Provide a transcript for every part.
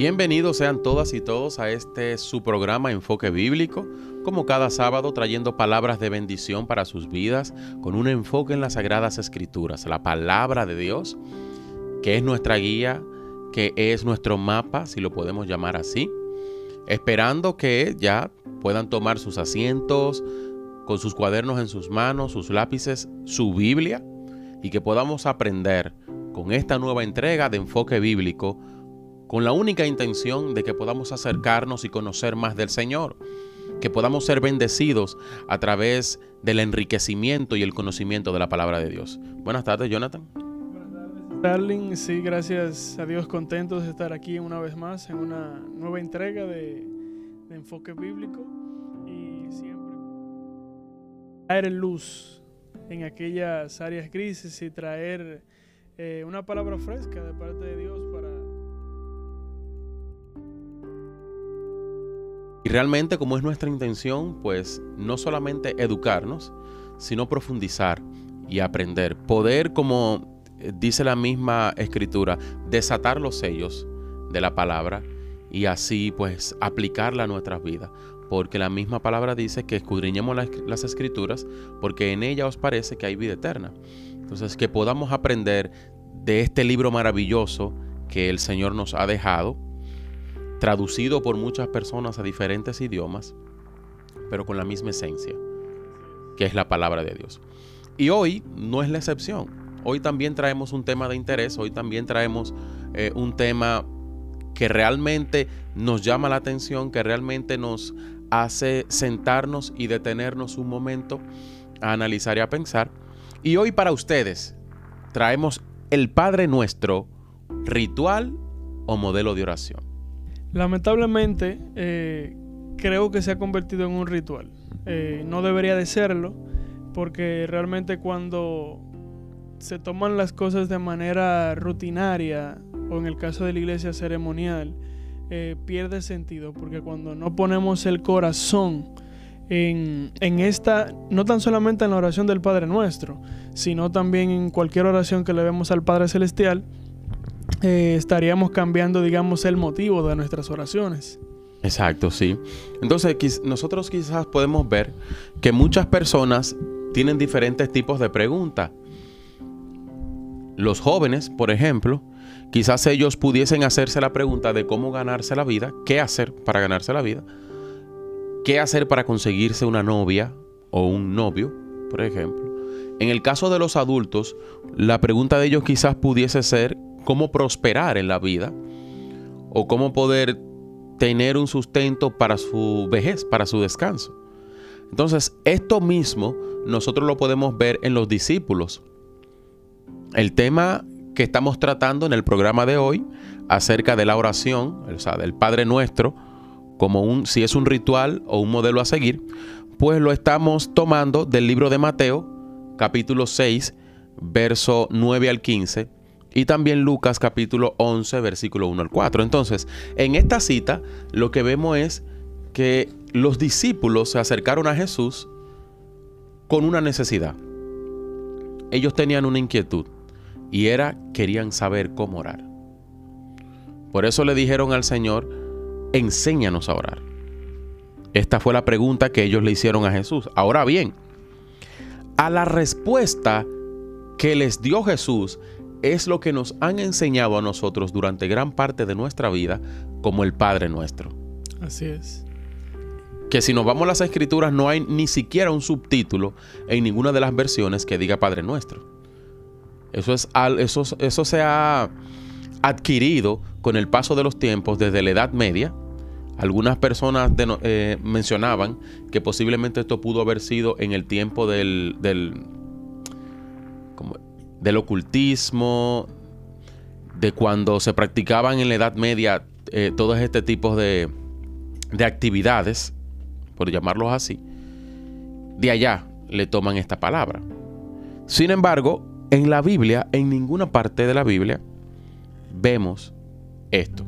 Bienvenidos sean todas y todos a este su programa Enfoque Bíblico, como cada sábado trayendo palabras de bendición para sus vidas, con un enfoque en las sagradas escrituras, la palabra de Dios, que es nuestra guía, que es nuestro mapa, si lo podemos llamar así, esperando que ya puedan tomar sus asientos, con sus cuadernos en sus manos, sus lápices, su Biblia, y que podamos aprender con esta nueva entrega de enfoque bíblico con la única intención de que podamos acercarnos y conocer más del Señor, que podamos ser bendecidos a través del enriquecimiento y el conocimiento de la palabra de Dios. Buenas tardes, Jonathan. Starling. Sí, gracias a Dios, contentos de estar aquí una vez más en una nueva entrega de, de enfoque bíblico y siempre traer luz en aquellas áreas grises y traer eh, una palabra fresca de parte de Dios para Y realmente como es nuestra intención, pues no solamente educarnos, sino profundizar y aprender. Poder, como eh, dice la misma escritura, desatar los sellos de la palabra y así pues aplicarla a nuestras vidas. Porque la misma palabra dice que escudriñemos las, las escrituras porque en ella os parece que hay vida eterna. Entonces que podamos aprender de este libro maravilloso que el Señor nos ha dejado traducido por muchas personas a diferentes idiomas, pero con la misma esencia, que es la palabra de Dios. Y hoy no es la excepción. Hoy también traemos un tema de interés, hoy también traemos eh, un tema que realmente nos llama la atención, que realmente nos hace sentarnos y detenernos un momento a analizar y a pensar. Y hoy para ustedes traemos el Padre Nuestro, ritual o modelo de oración. Lamentablemente, eh, creo que se ha convertido en un ritual. Eh, no debería de serlo, porque realmente cuando se toman las cosas de manera rutinaria, o en el caso de la iglesia ceremonial, eh, pierde sentido, porque cuando no ponemos el corazón en, en, esta, no tan solamente en la oración del Padre Nuestro, sino también en cualquier oración que le vemos al Padre Celestial, eh, estaríamos cambiando, digamos, el motivo de nuestras oraciones. Exacto, sí. Entonces, nosotros quizás podemos ver que muchas personas tienen diferentes tipos de preguntas. Los jóvenes, por ejemplo, quizás ellos pudiesen hacerse la pregunta de cómo ganarse la vida, qué hacer para ganarse la vida, qué hacer para conseguirse una novia o un novio, por ejemplo. En el caso de los adultos, la pregunta de ellos quizás pudiese ser cómo prosperar en la vida o cómo poder tener un sustento para su vejez, para su descanso. Entonces, esto mismo nosotros lo podemos ver en los discípulos. El tema que estamos tratando en el programa de hoy acerca de la oración, o sea, del Padre Nuestro, como un si es un ritual o un modelo a seguir, pues lo estamos tomando del libro de Mateo, capítulo 6, verso 9 al 15 y también Lucas capítulo 11, versículo 1 al 4. Entonces, en esta cita lo que vemos es que los discípulos se acercaron a Jesús con una necesidad. Ellos tenían una inquietud y era, querían saber cómo orar. Por eso le dijeron al Señor, enséñanos a orar. Esta fue la pregunta que ellos le hicieron a Jesús. Ahora bien, a la respuesta que les dio Jesús, es lo que nos han enseñado a nosotros durante gran parte de nuestra vida como el Padre nuestro. Así es. Que si nos vamos a las escrituras no hay ni siquiera un subtítulo en ninguna de las versiones que diga Padre nuestro. Eso, es, eso, eso se ha adquirido con el paso de los tiempos desde la Edad Media. Algunas personas eh, mencionaban que posiblemente esto pudo haber sido en el tiempo del, del del ocultismo, de cuando se practicaban en la Edad Media eh, todos este tipos de, de actividades, por llamarlos así, de allá le toman esta palabra. Sin embargo, en la Biblia, en ninguna parte de la Biblia, vemos esto,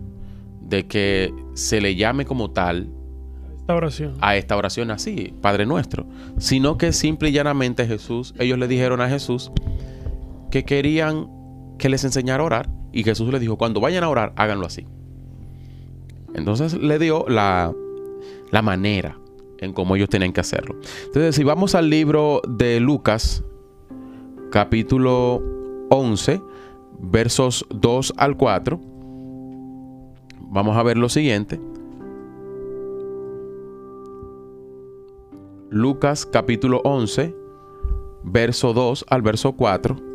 de que se le llame como tal esta oración. a esta oración así, Padre nuestro, sino que simple y llanamente Jesús, ellos le dijeron a Jesús, que querían que les enseñara a orar y Jesús les dijo, cuando vayan a orar, háganlo así. Entonces le dio la, la manera en cómo ellos tenían que hacerlo. Entonces, si vamos al libro de Lucas, capítulo 11, versos 2 al 4, vamos a ver lo siguiente. Lucas capítulo 11, verso 2 al verso 4.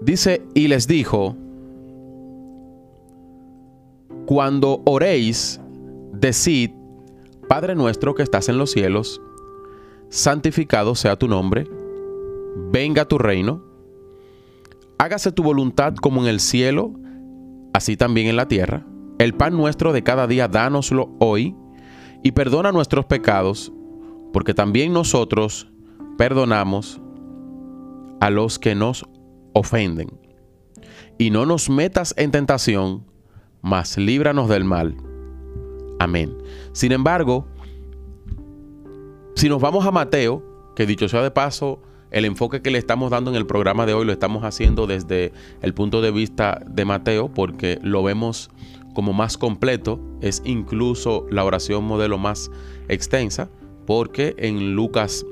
Dice, y les dijo, cuando oréis, decid, Padre nuestro que estás en los cielos, santificado sea tu nombre, venga tu reino, hágase tu voluntad como en el cielo, así también en la tierra. El pan nuestro de cada día, dánoslo hoy, y perdona nuestros pecados, porque también nosotros perdonamos a los que nos ofenden. Y no nos metas en tentación, mas líbranos del mal. Amén. Sin embargo, si nos vamos a Mateo, que dicho sea de paso, el enfoque que le estamos dando en el programa de hoy lo estamos haciendo desde el punto de vista de Mateo, porque lo vemos como más completo, es incluso la oración modelo más extensa, porque en Lucas,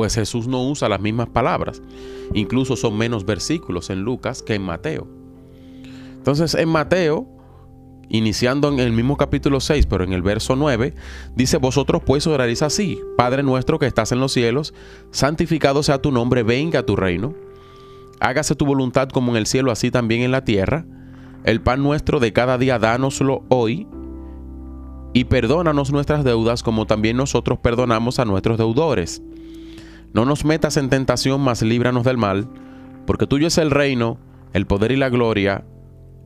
pues Jesús no usa las mismas palabras, incluso son menos versículos en Lucas que en Mateo. Entonces en Mateo iniciando en el mismo capítulo 6, pero en el verso 9, dice, vosotros pues oraréis así, Padre nuestro que estás en los cielos, santificado sea tu nombre, venga tu reino, hágase tu voluntad como en el cielo, así también en la tierra, el pan nuestro de cada día, dánoslo hoy, y perdónanos nuestras deudas como también nosotros perdonamos a nuestros deudores. No nos metas en tentación, mas líbranos del mal, porque tuyo es el reino, el poder y la gloria,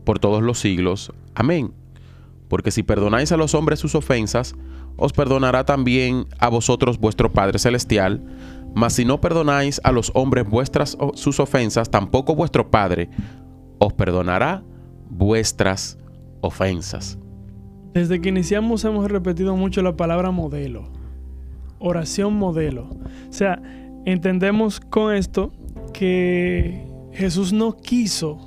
por todos los siglos. Amén. Porque si perdonáis a los hombres sus ofensas, os perdonará también a vosotros vuestro Padre Celestial. Mas si no perdonáis a los hombres vuestras sus ofensas, tampoco vuestro Padre os perdonará vuestras ofensas. Desde que iniciamos hemos repetido mucho la palabra modelo. Oración modelo. O sea, entendemos con esto que Jesús no quiso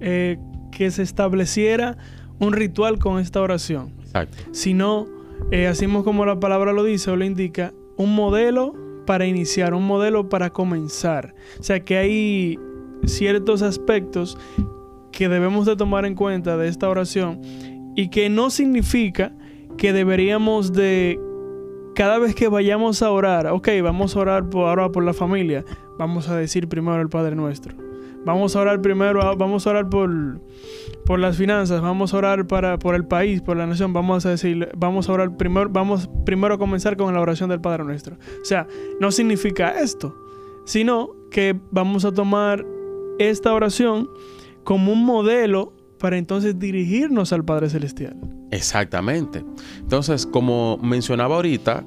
eh, que se estableciera un ritual con esta oración, Exacto. sino, eh, así como la palabra lo dice o lo indica, un modelo para iniciar, un modelo para comenzar. O sea que hay ciertos aspectos que debemos de tomar en cuenta de esta oración y que no significa que deberíamos de cada vez que vayamos a orar, ok, vamos a orar por, ahora por la familia, vamos a decir primero el Padre Nuestro. Vamos a orar primero, vamos a orar por, por las finanzas, vamos a orar para, por el país, por la nación, vamos a decir, vamos a orar primero, vamos primero a comenzar con la oración del Padre Nuestro. O sea, no significa esto, sino que vamos a tomar esta oración como un modelo para entonces dirigirnos al Padre Celestial. Exactamente. Entonces, como mencionaba ahorita,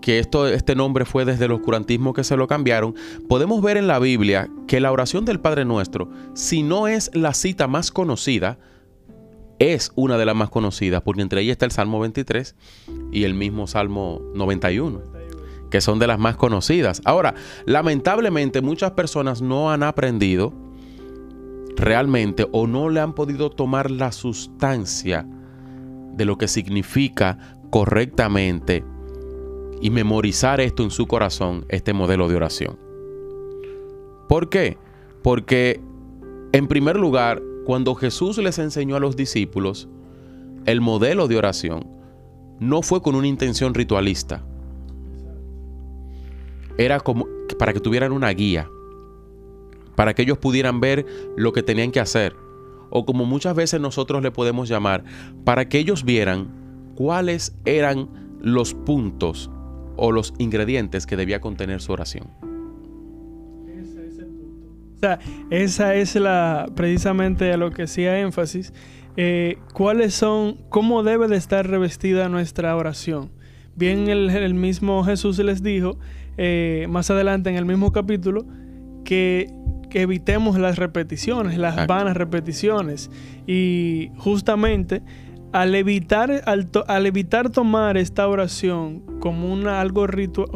que esto, este nombre fue desde el oscurantismo que se lo cambiaron, podemos ver en la Biblia que la oración del Padre Nuestro, si no es la cita más conocida, es una de las más conocidas, porque entre ellas está el Salmo 23 y el mismo Salmo 91, que son de las más conocidas. Ahora, lamentablemente muchas personas no han aprendido realmente o no le han podido tomar la sustancia de lo que significa correctamente y memorizar esto en su corazón, este modelo de oración. ¿Por qué? Porque, en primer lugar, cuando Jesús les enseñó a los discípulos el modelo de oración, no fue con una intención ritualista. Era como para que tuvieran una guía, para que ellos pudieran ver lo que tenían que hacer, o como muchas veces nosotros le podemos llamar, para que ellos vieran cuáles eran los puntos o los ingredientes que debía contener su oración. Ese es el punto. O sea, esa es la precisamente a lo que hacía énfasis. Eh, ¿Cuáles son, cómo debe de estar revestida nuestra oración? Bien, el, mismo Jesús les dijo eh, más adelante en el mismo capítulo que, evitemos las repeticiones, las vanas repeticiones. Y justamente al evitar, al, evitar tomar esta oración como, una, algo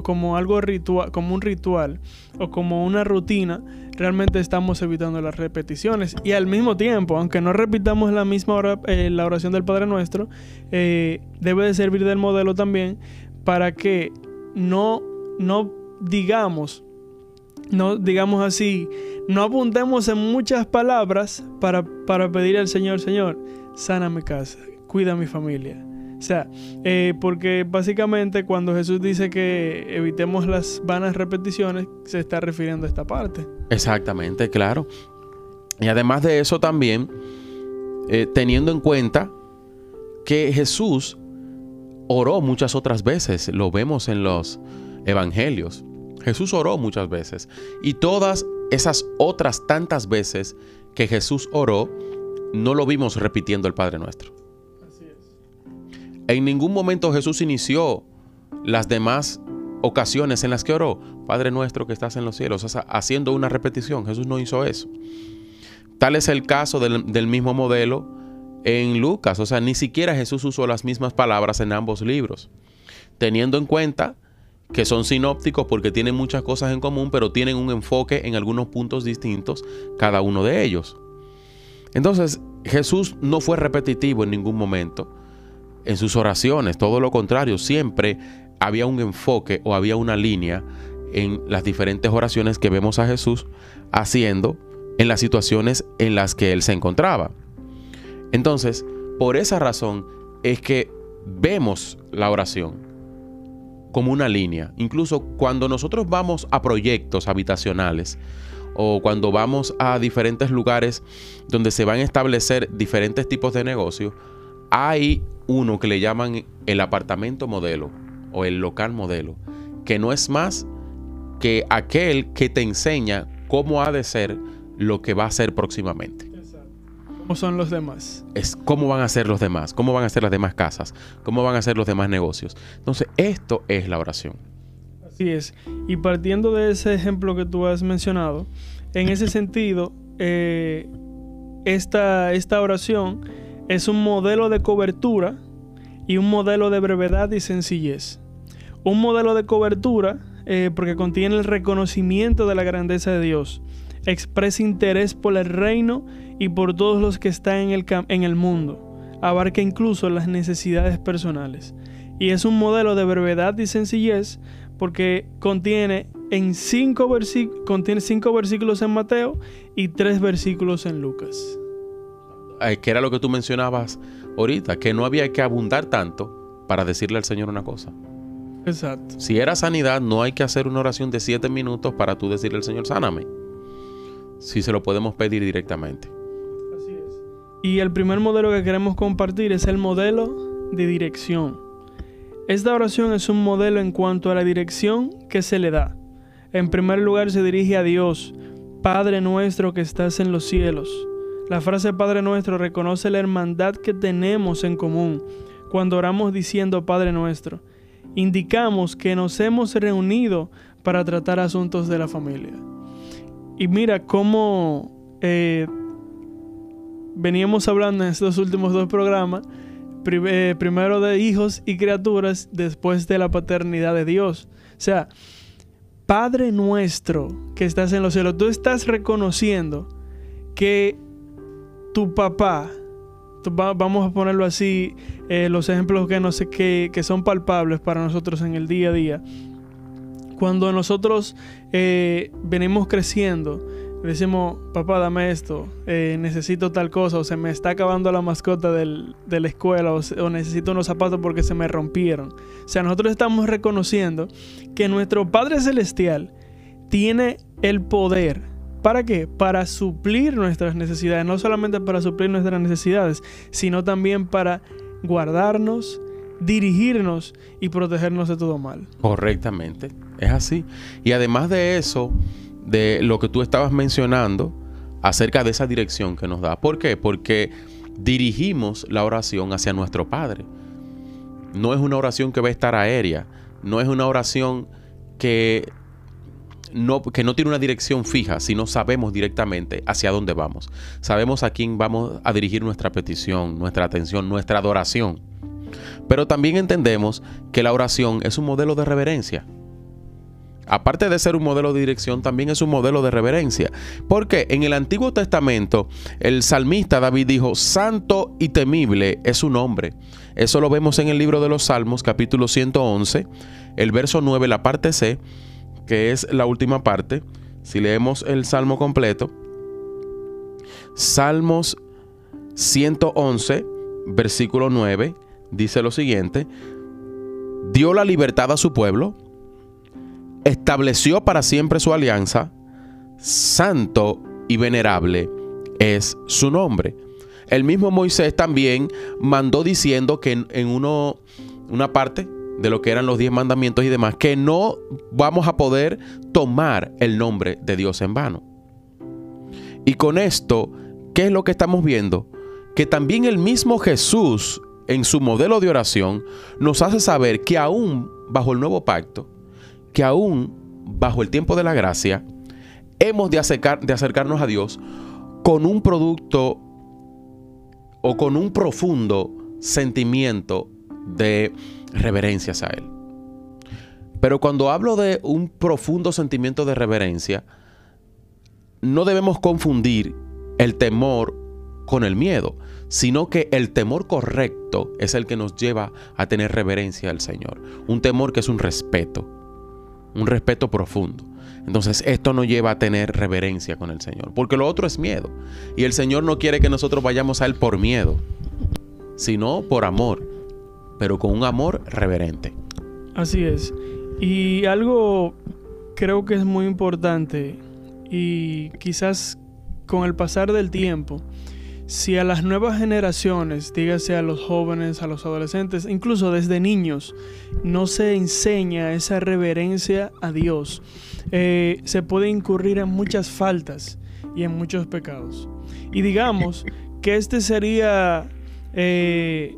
como algo ritual, como un ritual o como una rutina, realmente estamos evitando las repeticiones. Y al mismo tiempo, aunque no repitamos la misma eh, la oración del Padre Nuestro, eh, debe de servir del modelo también para que no, no digamos, no digamos así, no apuntemos en muchas palabras para, para pedir al Señor, Señor, sana mi casa, cuida mi familia. O sea, eh, porque básicamente cuando Jesús dice que evitemos las vanas repeticiones, se está refiriendo a esta parte. Exactamente, claro. Y además de eso también, eh, teniendo en cuenta que Jesús oró muchas otras veces, lo vemos en los evangelios. Jesús oró muchas veces. Y todas esas otras tantas veces que Jesús oró, no lo vimos repitiendo el Padre Nuestro. En ningún momento Jesús inició las demás ocasiones en las que oró, Padre nuestro que estás en los cielos, haciendo una repetición. Jesús no hizo eso. Tal es el caso del, del, mismo modelo en Lucas. O sea, ni siquiera Jesús usó las mismas palabras en ambos libros. Teniendo en cuenta que son sinópticos porque tienen muchas cosas en común, pero tienen un enfoque en algunos puntos distintos cada uno de ellos. Entonces, Jesús no fue repetitivo en ningún momento en sus oraciones, todo lo contrario, siempre había un enfoque o había una línea en las diferentes oraciones que vemos a Jesús haciendo en las situaciones en las que él se encontraba. Entonces, por esa razón es que vemos la oración como una línea. Incluso cuando nosotros vamos a proyectos habitacionales o cuando vamos a diferentes lugares donde se van a establecer diferentes tipos de negocios, hay uno que le llaman el apartamento modelo o el local modelo, que no es más que aquel que te enseña cómo ha de ser lo que va a ser próximamente. ¿Cómo son los demás? Es cómo van a ser los demás, cómo van a ser las demás casas, cómo van a ser los demás negocios. Entonces, esto es la oración. Así es. Y partiendo de ese ejemplo que tú has mencionado, en ese sentido, eh, esta, esta oración es un modelo de cobertura y un modelo de brevedad y sencillez. Un modelo de cobertura eh, porque contiene el reconocimiento de la grandeza de Dios, expresa interés por el reino y por todos los que están en el, en el mundo, abarca incluso las necesidades personales. Y es un modelo de brevedad y sencillez porque contiene en cinco, contiene cinco versículos en Mateo y tres versículos en Lucas. Eh, que era lo que tú mencionabas ahorita, que no había que abundar tanto para decirle al Señor una cosa. Exacto. Si era sanidad, no hay que hacer una oración de siete minutos para tú decirle al Señor, sáname. Si se lo podemos pedir directamente. Y el primer modelo que queremos compartir es el modelo de dirección. Esta oración es un modelo en cuanto a la dirección que se le da. En primer lugar se dirige a Dios, Padre nuestro que estás en los cielos. La frase Padre nuestro reconoce la hermandad que tenemos en común cuando oramos diciendo Padre nuestro. Indicamos que nos hemos reunido para tratar asuntos de la familia. Y mira cómo eh, veníamos hablando en estos últimos dos programas, eh, primero de hijos y criaturas, después de la paternidad de Dios. O sea, Padre nuestro que estás en los cielos, tú estás reconociendo que tu papá, vamos a ponerlo así, eh, los ejemplos que, no sé, que, que, son palpables para nosotros en el día a día. Cuando nosotros eh, venimos creciendo, decimos, papá, dame esto, eh, necesito tal cosa, o se me está acabando la mascota del, de la escuela, o, o, necesito unos zapatos porque se me rompieron. O sea, nosotros estamos reconociendo que nuestro Padre Celestial tiene el poder ¿Para qué? Para suplir nuestras necesidades, no solamente para suplir nuestras necesidades, sino también para guardarnos, dirigirnos y protegernos de todo mal. Correctamente, es así. Y además de eso, de lo que tú estabas mencionando acerca de esa dirección que nos da. ¿Por qué? Porque dirigimos la oración hacia nuestro Padre. No es una oración que va a estar aérea, no es una oración que no, que no tiene una dirección fija, sino sabemos directamente hacia dónde vamos. Sabemos a quién vamos a dirigir nuestra petición, nuestra atención, nuestra adoración. Pero también entendemos que la oración es un modelo de reverencia. Aparte de ser un modelo de dirección, también es un modelo de reverencia. Porque en el Antiguo Testamento, el salmista David dijo, Santo y temible es su nombre. Eso lo vemos en el libro de los Salmos, capítulo 111, el verso 9, la parte C, que es la última parte. Si leemos el Salmo completo, Salmos 111, versículo 9, dice lo siguiente, dio la libertad a su pueblo, estableció para siempre su alianza, santo y venerable es su nombre. El mismo Moisés también mandó diciendo que en, una parte de lo que eran los diez mandamientos y demás, que no vamos a poder tomar el nombre de Dios en vano. Y con esto, ¿qué es lo que estamos viendo? Que también el mismo Jesús, en su modelo de oración, nos hace saber que aún bajo el nuevo pacto, que aún bajo el tiempo de la gracia, hemos de, de acercarnos a Dios con un producto o con un profundo sentimiento de reverencia a Él. Pero cuando hablo de un profundo sentimiento de reverencia, no debemos confundir el temor con el miedo, sino que el temor correcto es el que nos lleva a tener reverencia al Señor. Un temor que es un respeto, un respeto profundo. Entonces esto nos lleva a tener reverencia con el Señor, porque lo otro es miedo. Y el Señor no quiere que nosotros vayamos a Él por miedo, sino por amor, pero con un amor reverente. Así es. Y algo creo que es muy importante y quizás con el pasar del tiempo, si a las nuevas generaciones, dígase a los jóvenes, a los adolescentes, incluso desde niños, no se enseña esa reverencia a Dios, eh, se puede incurrir en muchas faltas y en muchos pecados. Y digamos que este sería, eh,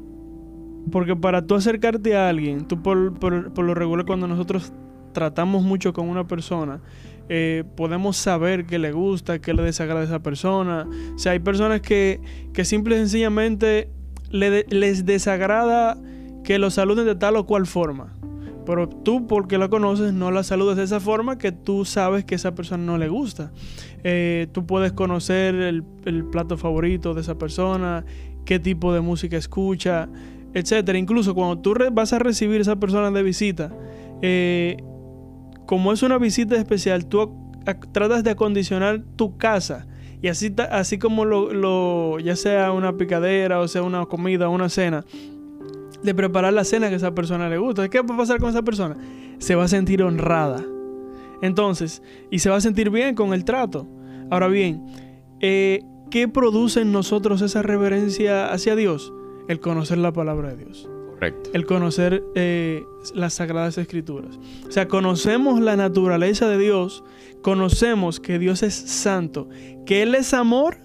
porque para tú acercarte a alguien, tú por, por lo regular cuando nosotros tratamos mucho con una persona, eh, podemos saber qué le gusta, qué le desagrada a esa persona. O sea, hay personas que, que simple y sencillamente les desagrada que lo saluden de tal o cual forma. Pero tú, porque la conoces, no la saludas de esa forma que tú sabes que esa persona no le gusta. Eh, tú puedes conocer el, plato favorito de esa persona, qué tipo de música escucha, etc. Incluso cuando tú vas a recibir a esa persona de visita, eh, como es una visita especial, tú tratas de acondicionar tu casa. Y así, así como lo, ya sea una picadera o sea una comida una cena, de preparar la cena que a esa persona le gusta. ¿Qué va a pasar con esa persona? Se va a sentir honrada. Entonces, y se va a sentir bien con el trato. Ahora bien, eh, ¿qué produce en nosotros esa reverencia hacia Dios? El conocer la palabra de Dios. El conocer eh, las sagradas escrituras. O sea, conocemos la naturaleza de Dios, conocemos que Dios es santo, que Él es amor,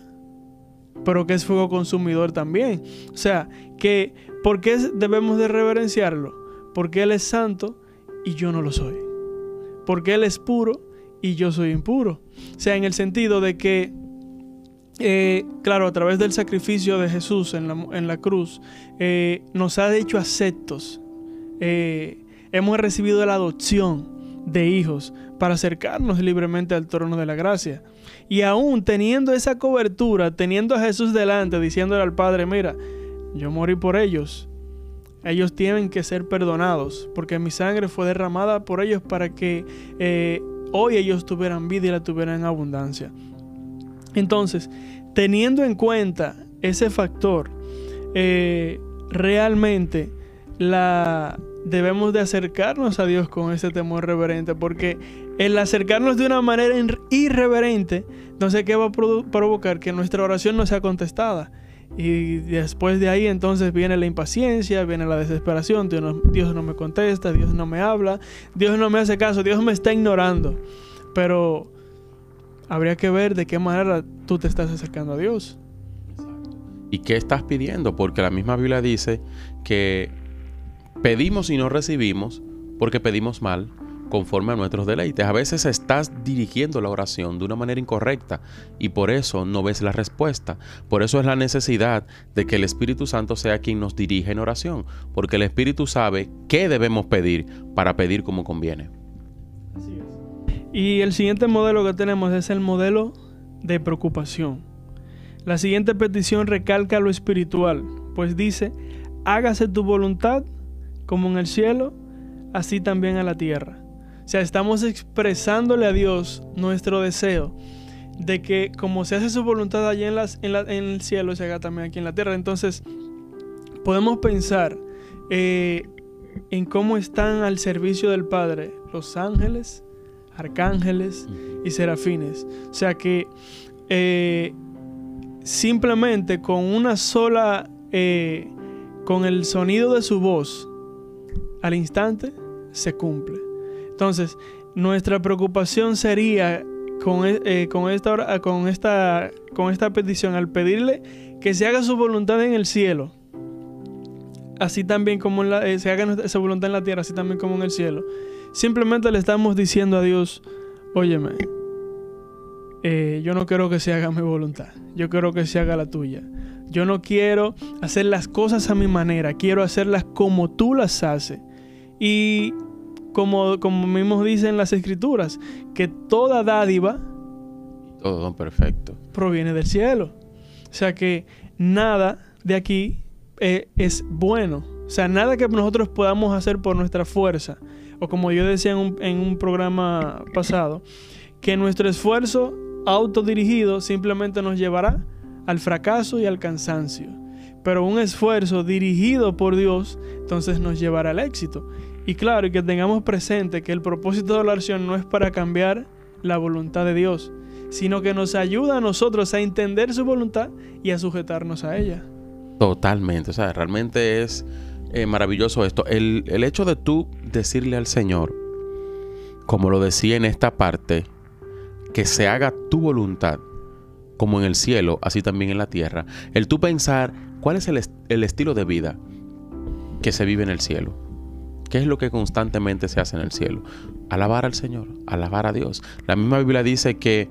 pero que es fuego consumidor también. O sea, que ¿por qué debemos de reverenciarlo? Porque Él es santo y yo no lo soy. Porque Él es puro y yo soy impuro. O sea, en el sentido de que eh, claro, a través del sacrificio de Jesús en la, cruz, eh, nos ha hecho aceptos. Eh, hemos recibido la adopción de hijos para acercarnos libremente al trono de la gracia. Y aún teniendo esa cobertura, teniendo a Jesús delante, diciéndole al Padre, mira, yo morí por ellos. Ellos tienen que ser perdonados, porque mi sangre fue derramada por ellos para que hoy ellos tuvieran vida y la tuvieran en abundancia. Entonces, teniendo en cuenta ese factor, eh, realmente debemos de acercarnos a Dios con ese temor reverente, porque el acercarnos de una manera irreverente, entonces, ¿qué va a provocar? Que nuestra oración no sea contestada. Y después de ahí entonces viene la impaciencia, viene la desesperación, no, Dios no me contesta, Dios no me habla, Dios no me hace caso, Dios me está ignorando. Pero habría que ver de qué manera tú te estás acercando a Dios. ¿Y qué estás pidiendo? Porque la misma Biblia dice que pedimos y no recibimos porque pedimos mal, conforme a nuestros deleites. A veces estás dirigiendo la oración de una manera incorrecta y por eso no ves la respuesta. Por eso es la necesidad de que el Espíritu Santo sea quien nos dirija en oración, porque el Espíritu sabe qué debemos pedir para pedir como conviene. Y el siguiente modelo que tenemos es el modelo de preocupación. La siguiente petición recalca lo espiritual, pues dice, hágase tu voluntad como en el cielo, así también a la tierra. O sea, estamos expresándole a Dios nuestro deseo de que como se hace su voluntad allí en, el cielo, se haga también aquí en la tierra. Entonces, podemos pensar eh, en cómo están al servicio del Padre los ángeles, arcángeles y serafines. O sea que eh, simplemente con una sola, eh, con el sonido de su voz, al instante se cumple. Entonces, nuestra preocupación sería con, e, eh, con, esta, con, esta, con esta petición, al pedirle que se haga su voluntad en el cielo, así también como eh, se haga esa voluntad en la tierra, así también como en el cielo. Simplemente le estamos diciendo a Dios, óyeme, eh, yo no quiero que se haga mi voluntad, yo quiero que se haga la tuya. Yo no quiero hacer las cosas a mi manera, quiero hacerlas como tú las haces. Y como, como mismo dicen las escrituras, que toda dádiva, todo perfecto, proviene del cielo. O sea que nada de aquí eh, es bueno. O sea, nada que nosotros podamos hacer por nuestra fuerza, o como yo decía en un, programa pasado, que nuestro esfuerzo autodirigido simplemente nos llevará al fracaso y al cansancio. Pero un esfuerzo dirigido por Dios, entonces nos llevará al éxito. Y claro, y que tengamos presente que el propósito de la oración no es para cambiar la voluntad de Dios, sino que nos ayuda a nosotros a entender su voluntad y a sujetarnos a ella. Totalmente, o sea, realmente es eh, maravilloso esto. El, el hecho de tú decirle al Señor, como lo decía en esta parte, que se haga tu voluntad, como en el cielo, así también en la tierra. El tú pensar cuál es el, el estilo de vida que se vive en el cielo ¿Qué es lo que constantemente se hace en el cielo? Alabar al Señor, alabar a Dios. La misma Biblia dice que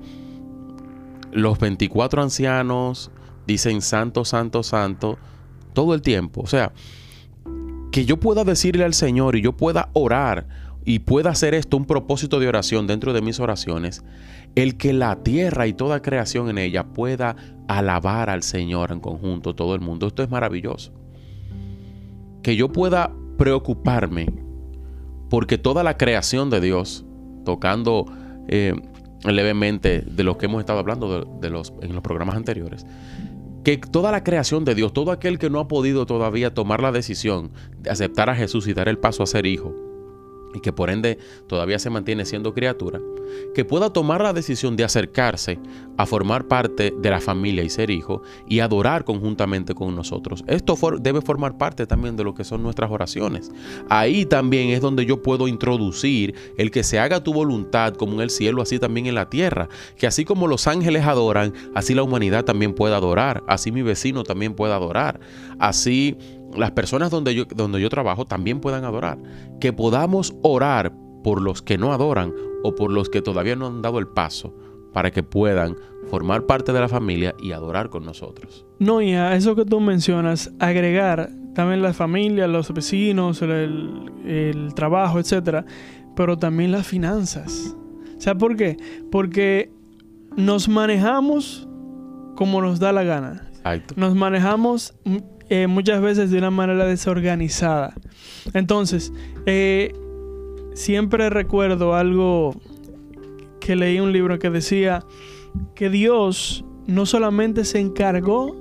los 24 ancianos dicen santo, santo, santo todo el tiempo. O sea, que yo pueda decirle al Señor y yo pueda orar y pueda hacer esto un propósito de oración dentro de mis oraciones, el que la tierra y toda creación en ella pueda alabar al Señor en conjunto, todo el mundo. Esto es maravilloso. Que yo pueda preocuparme porque toda la creación de Dios, tocando eh, levemente de lo que hemos estado hablando de, los, en los programas anteriores, que toda la creación de Dios, todo aquel que no ha podido todavía tomar la decisión de aceptar a Jesús y dar el paso a ser hijo, y que por ende todavía se mantiene siendo criatura, que pueda tomar la decisión de acercarse a formar parte de la familia y ser hijo y adorar conjuntamente con nosotros. Esto debe formar parte también de lo que son nuestras oraciones. Ahí también es donde yo puedo introducir el que se haga tu voluntad como en el cielo, así también en la tierra. Que así como los ángeles adoran, así la humanidad también puede adorar, así mi vecino también puede adorar, así las personas donde yo, donde yo trabajo también puedan adorar. Que podamos orar por los que no adoran o por los que todavía no han dado el paso para que puedan formar parte de la familia y adorar con nosotros. No, y a eso que tú mencionas, agregar también la familia, los vecinos, el, el trabajo, etcétera, pero también las finanzas. ¿Sabes por qué? Porque nos manejamos como nos da la gana. Nos manejamos eh, muchas veces de una manera desorganizada. Entonces, eh, siempre recuerdo algo que leí un libro que decía que Dios no solamente se encargó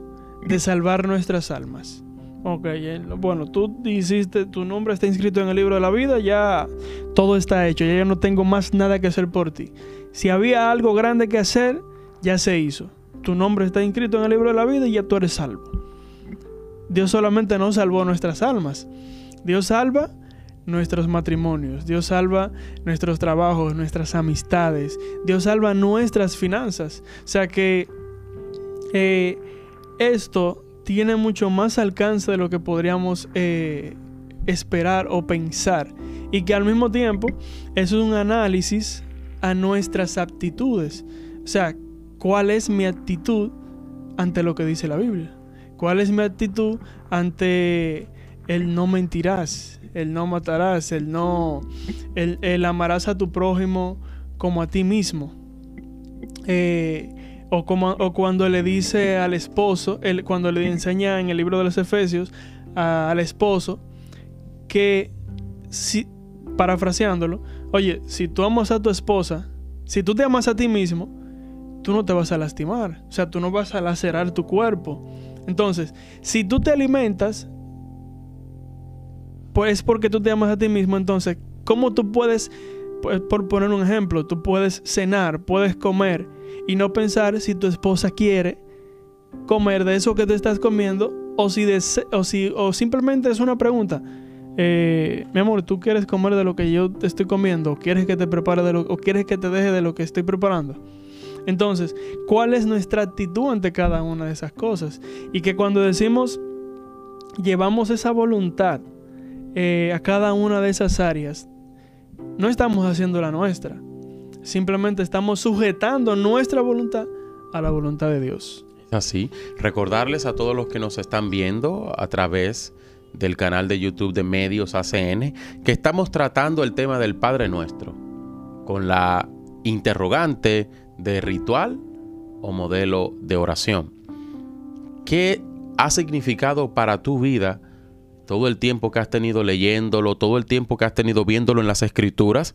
de salvar nuestras almas. Ok, bueno, tú hiciste, tu nombre está inscrito en el libro de la vida, ya todo está hecho, ya no tengo más nada que hacer por ti. Si había algo grande que hacer, ya se hizo. Tu nombre está inscrito en el libro de la vida y ya tú eres salvo. Dios solamente no salvó nuestras almas. Dios salva nuestros matrimonios, Dios salva nuestros trabajos, nuestras amistades, Dios salva nuestras finanzas. O sea que eh, esto tiene mucho más alcance de lo que podríamos eh, esperar o pensar. y que al mismo tiempo es un análisis a nuestras aptitudes. O sea, ¿cuál es mi actitud ante lo que dice la Biblia? ¿Cuál es mi actitud ante el no mentirás, el no matarás, el no, el, amarás a tu prójimo como a ti mismo? Eh, o, como, o cuando le dice al esposo, el, cuando le enseña en el libro de los Efesios al esposo, que si, parafraseándolo, oye, si tú amas a tu esposa, si tú te amas a ti mismo, tú no te vas a lastimar, o sea, tú no vas a lacerar tu cuerpo. Entonces, si tú te alimentas, pues es porque tú te amas a ti mismo, entonces, ¿cómo tú puedes, pues, por poner un ejemplo, tú puedes cenar, puedes comer y no pensar si tu esposa quiere comer de eso que te estás comiendo o si, o si o simplemente es una pregunta. Eh, mi amor, ¿tú quieres comer de lo que yo te estoy comiendo? ¿O quieres que te prepare de lo o quieres que te deje de lo que estoy preparando? Entonces, ¿cuál es nuestra actitud ante cada una de esas cosas? Y que cuando decimos llevamos esa voluntad eh, a cada una de esas áreas, no estamos haciendo la nuestra. Simplemente estamos sujetando nuestra voluntad a la voluntad de Dios. Así, recordarles a todos los que nos están viendo a través del canal de YouTube de Medios ACN que estamos tratando el tema del Padre Nuestro con la interrogante de ritual o modelo de oración. ¿Qué ha significado para tu vida todo el tiempo que has tenido leyéndolo, todo el tiempo que has tenido viéndolo en las escrituras?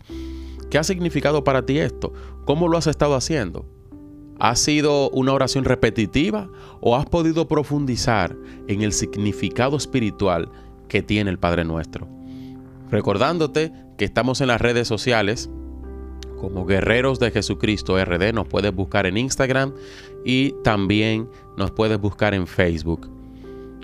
¿Qué ha significado para ti esto? ¿Cómo lo has estado haciendo? ¿Ha sido una oración repetitiva o has podido profundizar en el significado espiritual que tiene el Padre Nuestro? Recordándote que estamos en las redes sociales como Guerreros de Jesucristo RD, nos puedes buscar en Instagram y también nos puedes buscar en Facebook.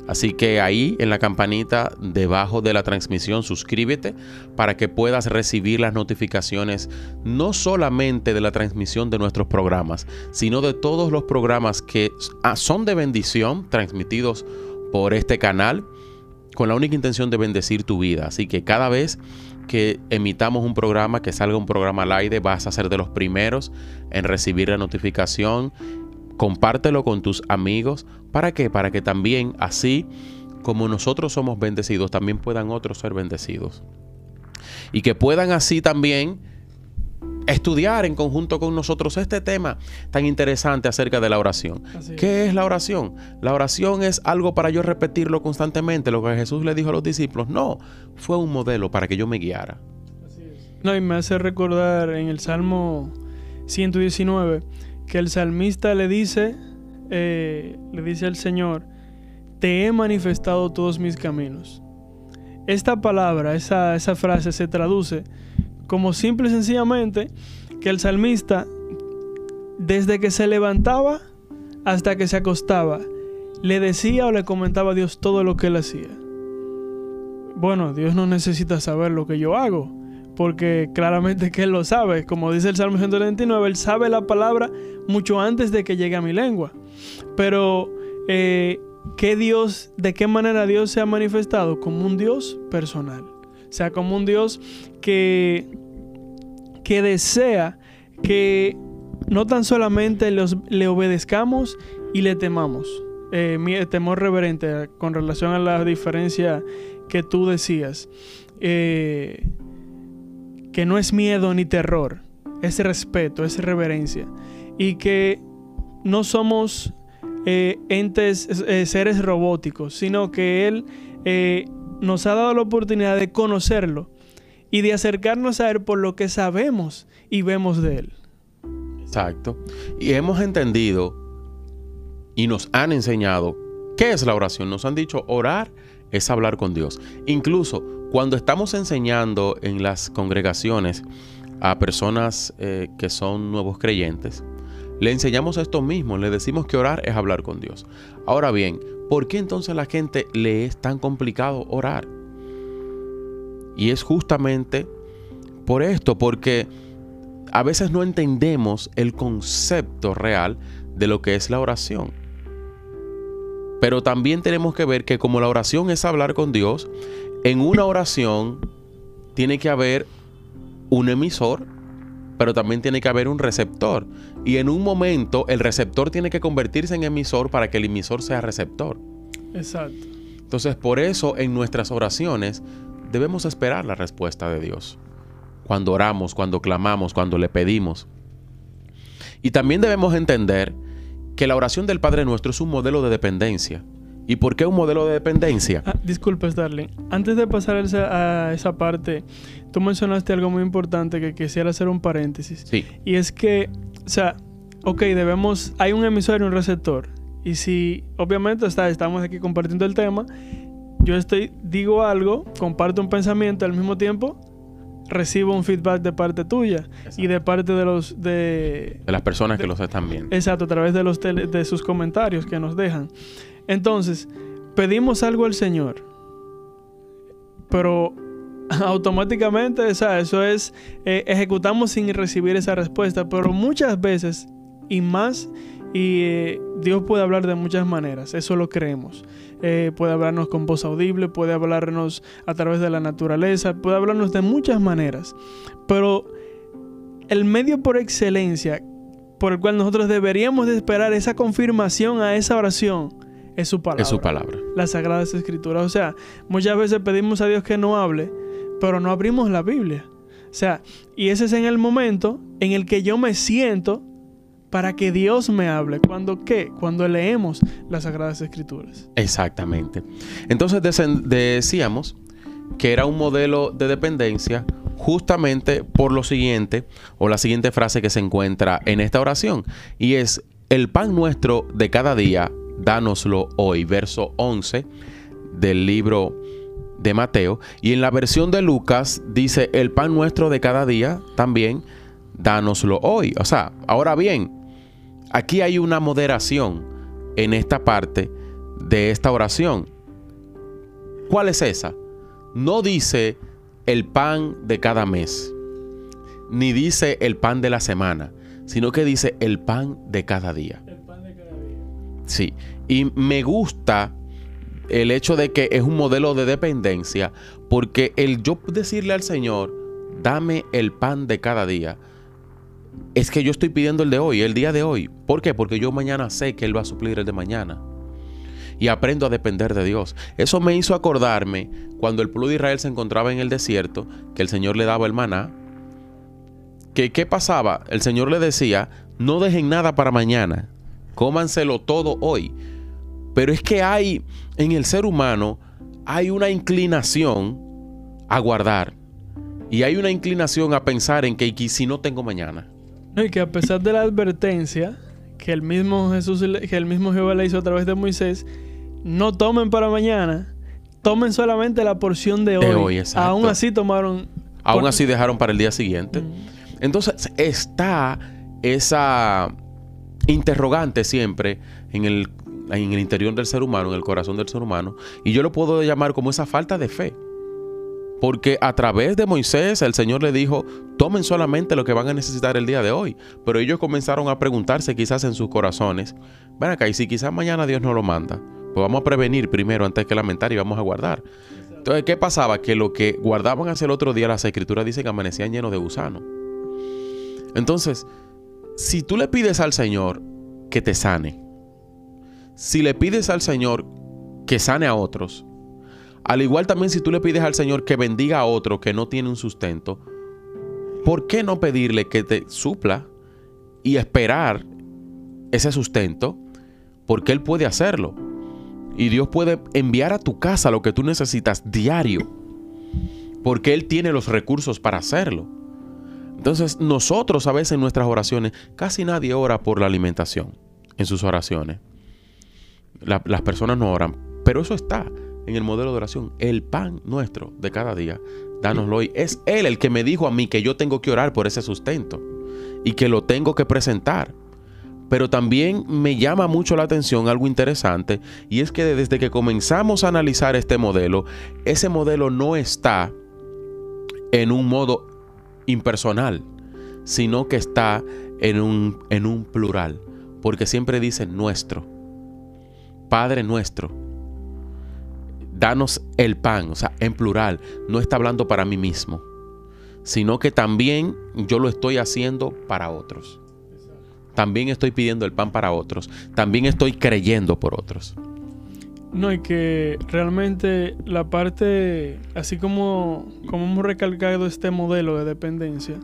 Así que ahí en la campanita debajo de la transmisión suscríbete para que puedas recibir las notificaciones no solamente de la transmisión de nuestros programas, sino de todos los programas que ah, son de bendición transmitidos por este canal con la única intención de bendecir tu vida. Así que cada vez que emitamos un programa, que salga un programa al aire, vas a ser de los primeros en recibir la notificación compártelo con tus amigos. ¿Para qué? Para que también así como nosotros somos bendecidos, también puedan otros ser bendecidos. Y que puedan así también estudiar en conjunto con nosotros este tema tan interesante acerca de la oración. ¿Qué es la oración? La oración es algo para yo repetirlo constantemente, lo que Jesús le dijo a los discípulos. No, fue un modelo para que yo me guiara. No, y me hace recordar en el Salmo 119 que el salmista le dice, eh, le dice al Señor, te he manifestado todos mis caminos. Esta palabra, esa, esa frase se traduce como simple y sencillamente que el salmista, desde que se levantaba hasta que se acostaba, le decía o le comentaba a Dios todo lo que él hacía. Bueno, Dios no necesita saber lo que yo hago porque claramente que Él lo sabe. Como dice el Salmo 129, Él sabe la palabra mucho antes de que llegue a mi lengua. Pero, eh, ¿qué Dios, de qué manera Dios se ha manifestado? Como un Dios personal. O sea, como un Dios que, que desea que no tan solamente le obedezcamos y le temamos. Eh, mi temor reverente con relación a la diferencia que tú decías. Eh, que no es miedo ni terror, es respeto, es reverencia. Y que no somos eh, entes, seres robóticos, sino que Él nos ha dado la oportunidad de conocerlo y de acercarnos a Él por lo que sabemos y vemos de Él. Exacto. Y hemos entendido y nos han enseñado qué es la oración. Nos han dicho orar es hablar con Dios. Incluso cuando estamos enseñando en las congregaciones a personas eh, que son nuevos creyentes, le enseñamos esto mismo, le decimos que orar es hablar con Dios. Ahora bien, ¿por qué entonces a la gente le es tan complicado orar? Y es justamente por esto, porque a veces no entendemos el concepto real de lo que es la oración. Pero también tenemos que ver que como la oración es hablar con Dios, en una oración tiene que haber un emisor, pero también tiene que haber un receptor. Y en un momento el receptor tiene que convertirse en emisor para que el emisor sea receptor. Exacto. Entonces, por eso en nuestras oraciones debemos esperar la respuesta de Dios. Cuando oramos, cuando clamamos, cuando le pedimos. Y también debemos entender que la oración del Padre Nuestro es un modelo de dependencia. ¿Y por qué un modelo de dependencia? Ah, disculpe, Starling. Antes de pasar a esa parte, tú mencionaste algo muy importante que quisiera hacer un paréntesis. Sí. Y es que, o sea, ok, debemos, hay un emisor y un receptor. Y si, obviamente, está, estamos aquí compartiendo el tema, yo estoy, digo algo, comparto un pensamiento al mismo tiempo, recibo un feedback de parte tuya y de parte de los de, de las personas que los están viendo. Exacto, a través de los de sus comentarios que nos dejan. Entonces, pedimos algo al Señor, pero automáticamente, o sea, eso es, eh, ejecutamos sin recibir esa respuesta, pero muchas veces y más, y eh, Dios puede hablar de muchas maneras, eso lo creemos. Eh, puede hablarnos con voz audible, puede hablarnos a través de la naturaleza, puede hablarnos de muchas maneras. Pero el medio por excelencia por el cual nosotros deberíamos de esperar esa confirmación a esa oración es su palabra. Es su palabra. Las Sagradas Escrituras. O sea, muchas veces pedimos a Dios que no hable, pero no abrimos la Biblia. O sea, y ese es en el momento en el que yo me siento para que Dios me hable. ¿Cuándo qué? Cuando leemos las Sagradas Escrituras. Exactamente. Entonces decíamos que era un modelo de dependencia justamente por lo siguiente, o la siguiente frase que se encuentra en esta oración, y es, el pan nuestro de cada día, dánoslo hoy, verso 11 del libro de Mateo, y en la versión de Lucas dice, el pan nuestro de cada día también, dánoslo hoy. O sea, ahora bien, Aquí hay una moderación en esta parte de esta oración. ¿Cuál es esa? No dice el pan de cada mes, ni dice el pan de la semana, sino que dice el pan de cada día. El pan de cada día. Sí, y me gusta el hecho de que es un modelo de dependencia, porque el yo decirle al Señor, dame el pan de cada día, es que yo estoy pidiendo el de hoy, el día de hoy. ¿Por qué? Porque yo mañana sé que Él va a suplir el de mañana. Y aprendo a depender de Dios. Eso me hizo acordarme cuando el pueblo de Israel se encontraba en el desierto, que el Señor le daba el maná. Que, ¿Qué pasaba? El Señor le decía, no dejen nada para mañana, cómanselo todo hoy. Pero es que hay en el ser humano, hay una inclinación a guardar. Y hay una inclinación a pensar en que si no tengo mañana. Y que a pesar de la advertencia que el mismo Jesús, que el mismo Jehová le hizo a través de Moisés, no tomen para mañana, tomen solamente la porción de hoy. Aún así tomaron. Aún así dejaron para el día siguiente. Mm. Entonces está esa interrogante siempre en el, en el interior del ser humano, en el corazón del ser humano, y yo lo puedo llamar como esa falta de fe. Porque a través de Moisés el Señor le dijo, tomen solamente lo que van a necesitar el día de hoy. Pero ellos comenzaron a preguntarse quizás en sus corazones, ven acá, y si quizás mañana Dios no lo manda, pues vamos a prevenir primero antes que lamentar y vamos a guardar. Entonces, ¿qué pasaba? Que lo que guardaban hacia el otro día, las escrituras dicen que amanecían llenos de gusano. Entonces, si tú le pides al Señor que te sane, si le pides al Señor que sane a otros, al igual también si tú le pides al Señor que bendiga a otro que no tiene un sustento, ¿por qué no pedirle que te supla y esperar ese sustento? Porque Él puede hacerlo. Y Dios puede enviar a tu casa lo que tú necesitas diario. Porque Él tiene los recursos para hacerlo. Entonces nosotros a veces en nuestras oraciones, casi nadie ora por la alimentación en sus oraciones. las personas no oran. Pero eso está en el modelo de oración, el pan nuestro de cada día, dánoslo hoy. Es Él el que me dijo a mí que yo tengo que orar por ese sustento y que lo tengo que presentar. Pero también me llama mucho la atención algo interesante y es que desde que comenzamos a analizar este modelo, ese modelo no está en un modo impersonal, sino que está en un, en un plural, porque siempre dice nuestro, Padre nuestro, danos el pan, o sea, en plural, no está hablando para mí mismo, sino que también yo lo estoy haciendo para otros. También estoy pidiendo el pan para otros, también estoy creyendo por otros. No, y que realmente la parte, así como, como hemos recalcado este modelo de dependencia,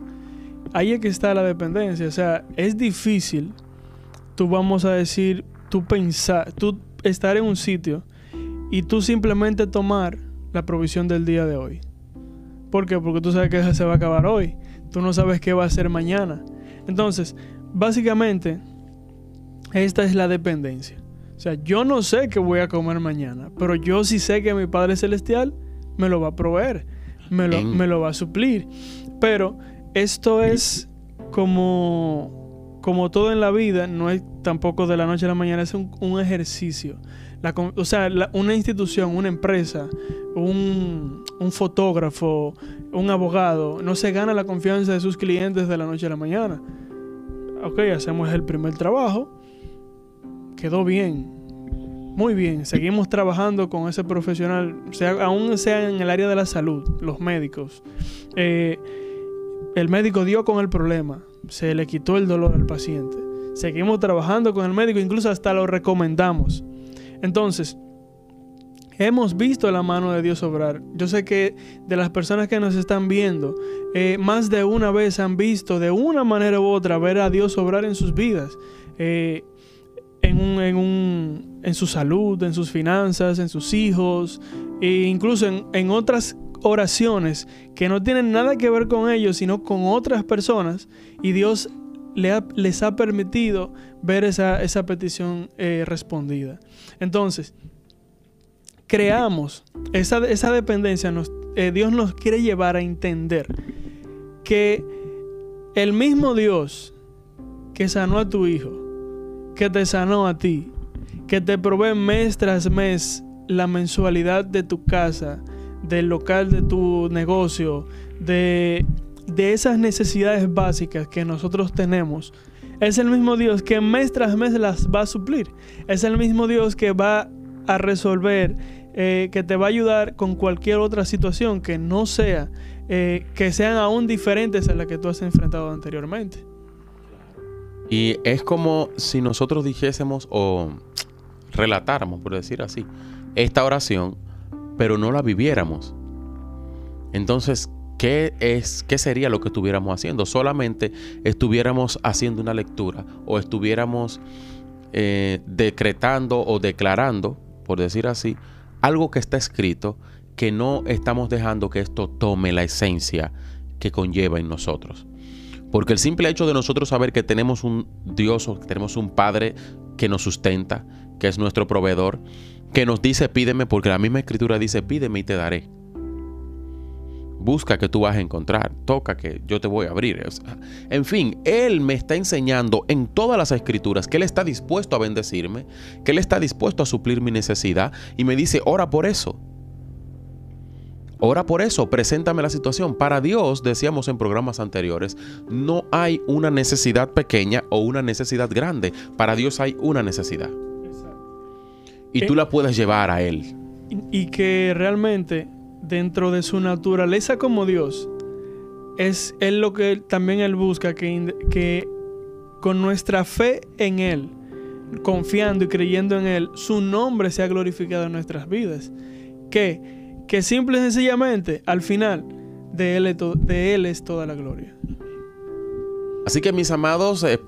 ahí es que está la dependencia. O sea, es difícil, tú vamos a decir, tú pensar, tú estar en un sitio y tú simplemente tomar la provisión del día de hoy. ¿Por qué? Porque tú sabes que se va a acabar hoy. Tú no sabes qué va a ser mañana. Entonces, básicamente, esta es la dependencia. O sea, yo no sé qué voy a comer mañana, pero yo sí sé que mi Padre Celestial me lo va a proveer, me lo, me lo va a suplir. Pero esto es como, como todo en la vida, no es tampoco de la noche a la mañana, es un, ejercicio. o sea, una institución, una empresa, un, fotógrafo, un abogado, no se gana la confianza de sus clientes de la noche a la mañana. Ok, hacemos el primer trabajo, quedó bien. Muy bien, seguimos trabajando con ese profesional, sea, aún sea en el área de la salud, los médicos. Eh, el médico dio con el problema, se le quitó el dolor al paciente. Seguimos trabajando con el médico, incluso hasta lo recomendamos. Entonces, hemos visto la mano de Dios obrar. Yo sé que de las personas que nos están viendo, eh, más de una vez han visto de una manera u otra ver a Dios obrar en sus vidas. Eh, en, su salud, en sus finanzas, en sus hijos, e incluso en, otras oraciones que no tienen nada que ver con ellos, sino con otras personas, y Dios les ha permitido ver esa, petición eh, respondida. Entonces, creamos esa, esa dependencia, eh, Dios nos quiere llevar a entender que el mismo Dios que sanó a tu hijo, que te sanó a ti, que te provee mes tras mes la mensualidad de tu casa, del local de tu negocio, de, de esas necesidades básicas que nosotros tenemos. Es el mismo Dios que mes tras mes las va a suplir. Es el mismo Dios que va a resolver, eh, que te va a ayudar con cualquier otra situación que no sea, eh, que sean aún diferentes a las que tú has enfrentado anteriormente. Y es como si nosotros dijésemos o relatáramos, por decir así, esta oración, pero no la viviéramos. Entonces, ¿qué, es, ¿qué sería lo que estuviéramos haciendo? Solamente estuviéramos haciendo una lectura o estuviéramos eh, decretando o declarando, por decir así, algo que está escrito que no estamos dejando que esto tome la esencia que conlleva en nosotros. Porque el simple hecho de nosotros saber que tenemos un Dios o que tenemos un Padre que nos sustenta, que es nuestro proveedor, que nos dice pídeme, porque la misma escritura dice pídeme y te daré. Busca que tú vas a encontrar, toca que yo te voy a abrir. en fin, Él me está enseñando en todas las escrituras que Él está dispuesto a bendecirme, que Él está dispuesto a suplir mi necesidad y me dice, ora por eso. Ora por eso, preséntame la situación. Para Dios, decíamos en programas anteriores, no hay una necesidad pequeña o una necesidad grande. Para Dios hay una necesidad. Y tú eh, la puedes llevar a Él. Y que realmente, dentro de su naturaleza como Dios, es Él lo que también Él busca, que, que con nuestra fe en Él, confiando y creyendo en Él, su nombre sea glorificado en nuestras vidas. Que que simple y sencillamente al final de él, de él es toda la gloria. Así que mis amados, eh,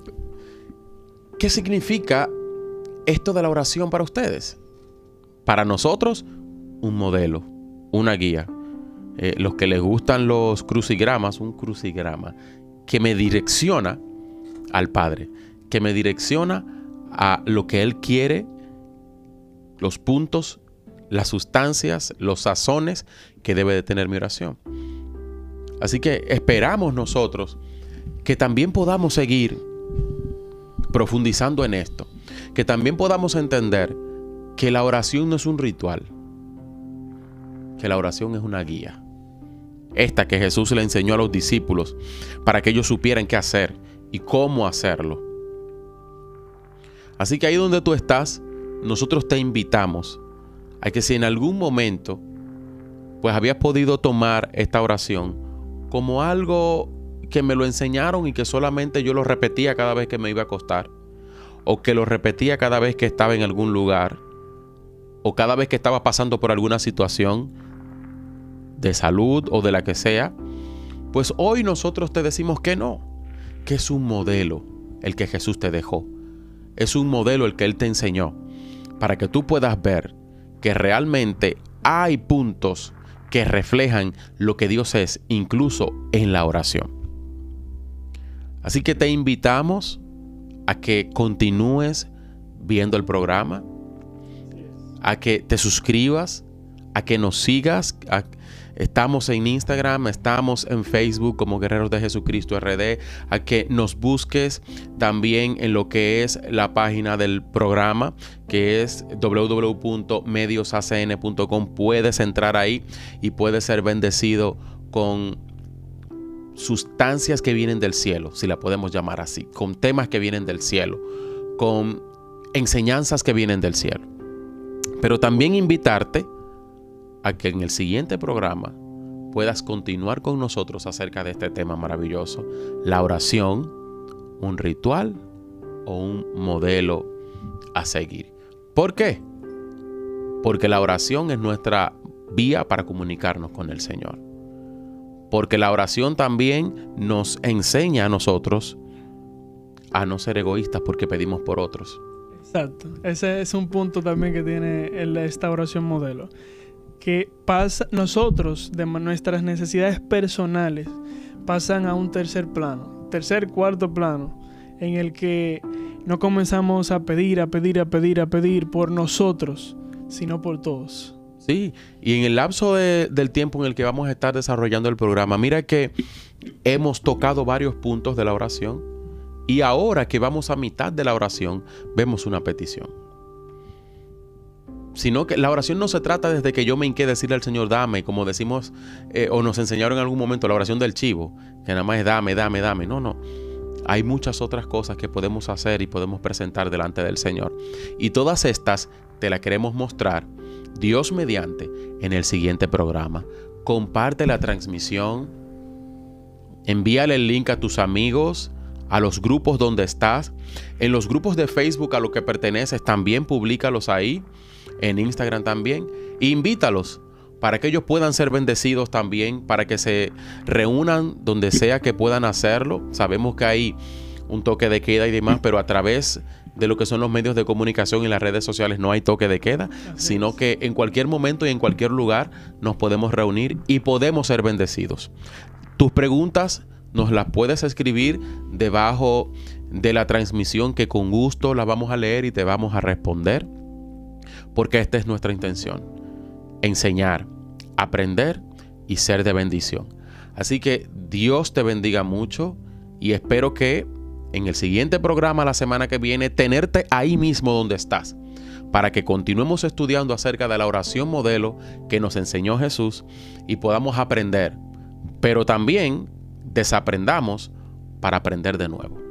¿qué significa esto de la oración para ustedes? Para nosotros, un modelo, una guía. Eh, los que les gustan los crucigramas, un crucigrama que me direcciona al Padre, que me direcciona a lo que Él quiere, los puntos las sustancias, los sazones que debe de tener mi oración. Así que esperamos nosotros que también podamos seguir profundizando en esto, que también podamos entender que la oración no es un ritual, que la oración es una guía. Esta que Jesús le enseñó a los discípulos para que ellos supieran qué hacer y cómo hacerlo. Así que ahí donde tú estás, nosotros te invitamos a que si en algún momento pues habías podido tomar esta oración como algo que me lo enseñaron y que solamente yo lo repetía cada vez que me iba a acostar, o que lo repetía cada vez que estaba en algún lugar, o cada vez que estaba pasando por alguna situación de salud o de la que sea, pues hoy nosotros te decimos que no, que es un modelo el que Jesús te dejó, es un modelo el que Él te enseñó, para que tú puedas ver que realmente hay puntos que reflejan lo que Dios es, incluso en la oración. Así que te invitamos a que continúes viendo el programa, a que te suscribas, a que nos sigas. Estamos en Instagram, estamos en Facebook como Guerreros de Jesucristo RD, a que nos busques también en lo que es la página del programa, que es www.mediosacn.com. Puedes entrar ahí y puedes ser bendecido con sustancias que vienen del cielo, si la podemos llamar así, con temas que vienen del cielo, con enseñanzas que vienen del cielo. Pero también invitarte a que en el siguiente programa puedas continuar con nosotros acerca de este tema maravilloso, la oración, un ritual o un modelo a seguir. ¿Por qué? Porque la oración es nuestra vía para comunicarnos con el Señor. Porque la oración también nos enseña a nosotros a no ser egoístas porque pedimos por otros. Exacto. Ese es un punto también que tiene esta oración modelo. Que pasa, nosotros, de nuestras necesidades personales, pasan a un tercer plano, tercer, cuarto plano, en el que no comenzamos a pedir, a pedir, a pedir, a pedir por nosotros, sino por todos. Sí, y en el lapso del tiempo en el que vamos a estar desarrollando el programa, mira que hemos tocado varios puntos de la oración y ahora que vamos a mitad de la oración, vemos una petición. Sino que la oración no se trata desde que yo me hinqué decirle al Señor, dame, como decimos eh, o nos enseñaron en algún momento, la oración del chivo, que nada más es dame, dame, dame. No, no. Hay muchas otras cosas que podemos hacer y podemos presentar delante del Señor. Y todas estas te las queremos mostrar Dios mediante, en el siguiente programa. Comparte la transmisión, envíale el link a tus amigos, a los grupos donde estás, en los grupos de Facebook a los que perteneces, también públicalos ahí, en Instagram también, invítalos para que ellos puedan ser bendecidos también, para que se reúnan donde sea que puedan hacerlo. Sabemos que hay un toque de queda y demás, pero a través de lo que son los medios de comunicación y las redes sociales no hay toque de queda, sino que en cualquier momento y en cualquier lugar nos podemos reunir y podemos ser bendecidos. Tus preguntas nos las puedes escribir debajo de la transmisión que con gusto las vamos a leer y te vamos a responder, porque esta es nuestra intención, enseñar, aprender y ser de bendición. Así que Dios te bendiga mucho y espero que en el siguiente programa la semana que viene tenerte ahí mismo donde estás para que continuemos estudiando acerca de la oración modelo que nos enseñó Jesús y podamos aprender, pero también desaprendamos para aprender de nuevo.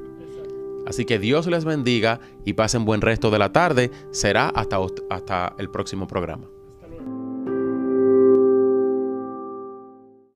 Así que Dios les bendiga y pasen buen resto de la tarde. Será hasta, hasta el próximo programa.